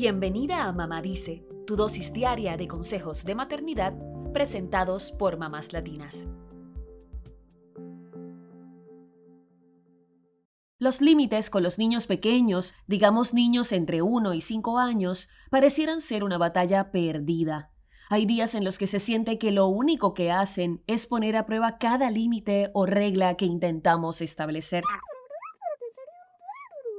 Bienvenida a Mamá Dice, tu dosis diaria de consejos de maternidad presentados por mamás latinas. Los límites con los niños pequeños, digamos niños entre 1 y 5 años, parecieran ser una batalla perdida. Hay días en los que se siente que lo único que hacen es poner a prueba cada límite o regla que intentamos establecer.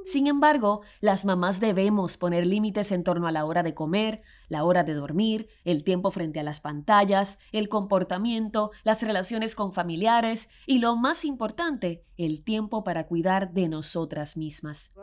Sin embargo, las mamás debemos poner límites en torno a la hora de comer, la hora de dormir, el tiempo frente a las pantallas, el comportamiento, las relaciones con familiares y lo más importante, el tiempo para cuidar de nosotras mismas.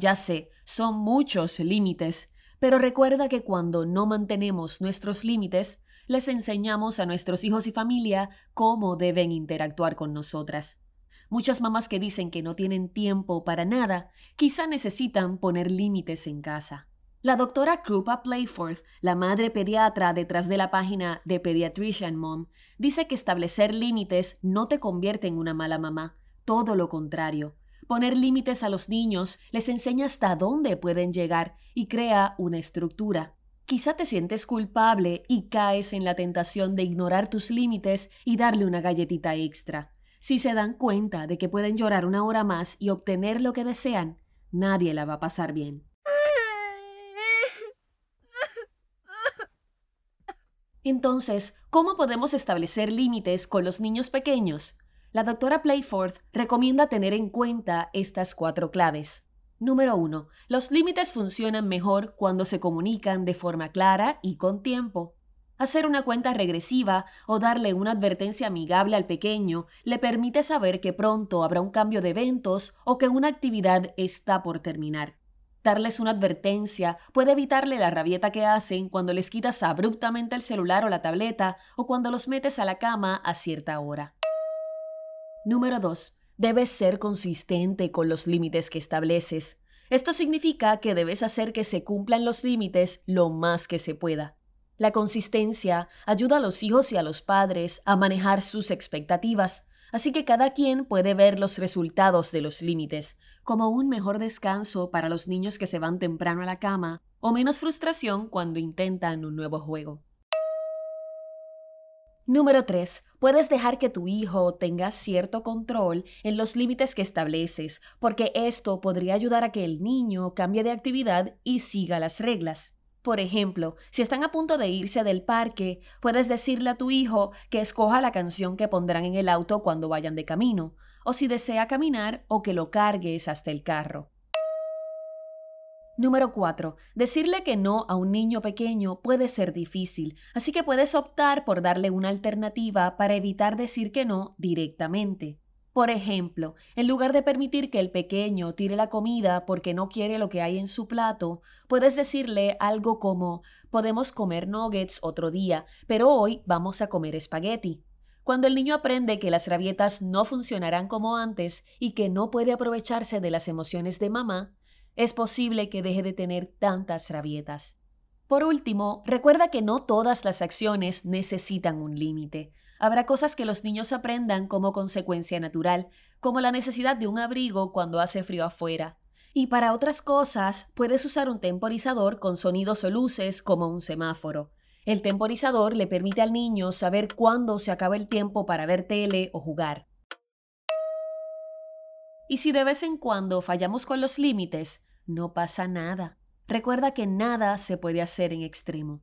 Ya sé, son muchos límites, pero recuerda que cuando no mantenemos nuestros límites, les enseñamos a nuestros hijos y familia cómo deben interactuar con nosotras. Muchas mamás que dicen que no tienen tiempo para nada, quizá necesitan poner límites en casa. La doctora Krupa Playforth, la madre pediatra detrás de la página de Pediatrician Mom, dice que establecer límites no te convierte en una mala mamá, todo lo contrario. Poner límites a los niños les enseña hasta dónde pueden llegar y crea una estructura. Quizá te sientes culpable y caes en la tentación de ignorar tus límites y darle una galletita extra. Si se dan cuenta de que pueden llorar una hora más y obtener lo que desean, nadie la va a pasar bien. Entonces, ¿cómo podemos establecer límites con los niños pequeños? La doctora Playforth recomienda tener en cuenta estas cuatro claves. Número 1. Los límites funcionan mejor cuando se comunican de forma clara y con tiempo. Hacer una cuenta regresiva o darle una advertencia amigable al pequeño le permite saber que pronto habrá un cambio de eventos o que una actividad está por terminar. Darles una advertencia puede evitarle la rabieta que hacen cuando les quitas abruptamente el celular o la tableta o cuando los metes a la cama a cierta hora. Número 2. Debes ser consistente con los límites que estableces. Esto significa que debes hacer que se cumplan los límites lo más que se pueda. La consistencia ayuda a los hijos y a los padres a manejar sus expectativas, así que cada quien puede ver los resultados de los límites, como un mejor descanso para los niños que se van temprano a la cama o menos frustración cuando intentan un nuevo juego. Número 3. Puedes dejar que tu hijo tenga cierto control en los límites que estableces, porque esto podría ayudar a que el niño cambie de actividad y siga las reglas. Por ejemplo, si están a punto de irse del parque, puedes decirle a tu hijo que escoja la canción que pondrán en el auto cuando vayan de camino, o si desea caminar o que lo cargues hasta el carro. Número 4. Decirle que no a un niño pequeño puede ser difícil, así que puedes optar por darle una alternativa para evitar decir que no directamente. Por ejemplo, en lugar de permitir que el pequeño tire la comida porque no quiere lo que hay en su plato, puedes decirle algo como podemos comer nuggets otro día, pero hoy vamos a comer espagueti. Cuando el niño aprende que las rabietas no funcionarán como antes y que no puede aprovecharse de las emociones de mamá, es posible que deje de tener tantas rabietas. Por último, recuerda que no todas las acciones necesitan un límite. Habrá cosas que los niños aprendan como consecuencia natural, como la necesidad de un abrigo cuando hace frío afuera. Y para otras cosas, puedes usar un temporizador con sonidos o luces como un semáforo. El temporizador le permite al niño saber cuándo se acaba el tiempo para ver tele o jugar. Y si de vez en cuando fallamos con los límites, no pasa nada. Recuerda que nada se puede hacer en extremo.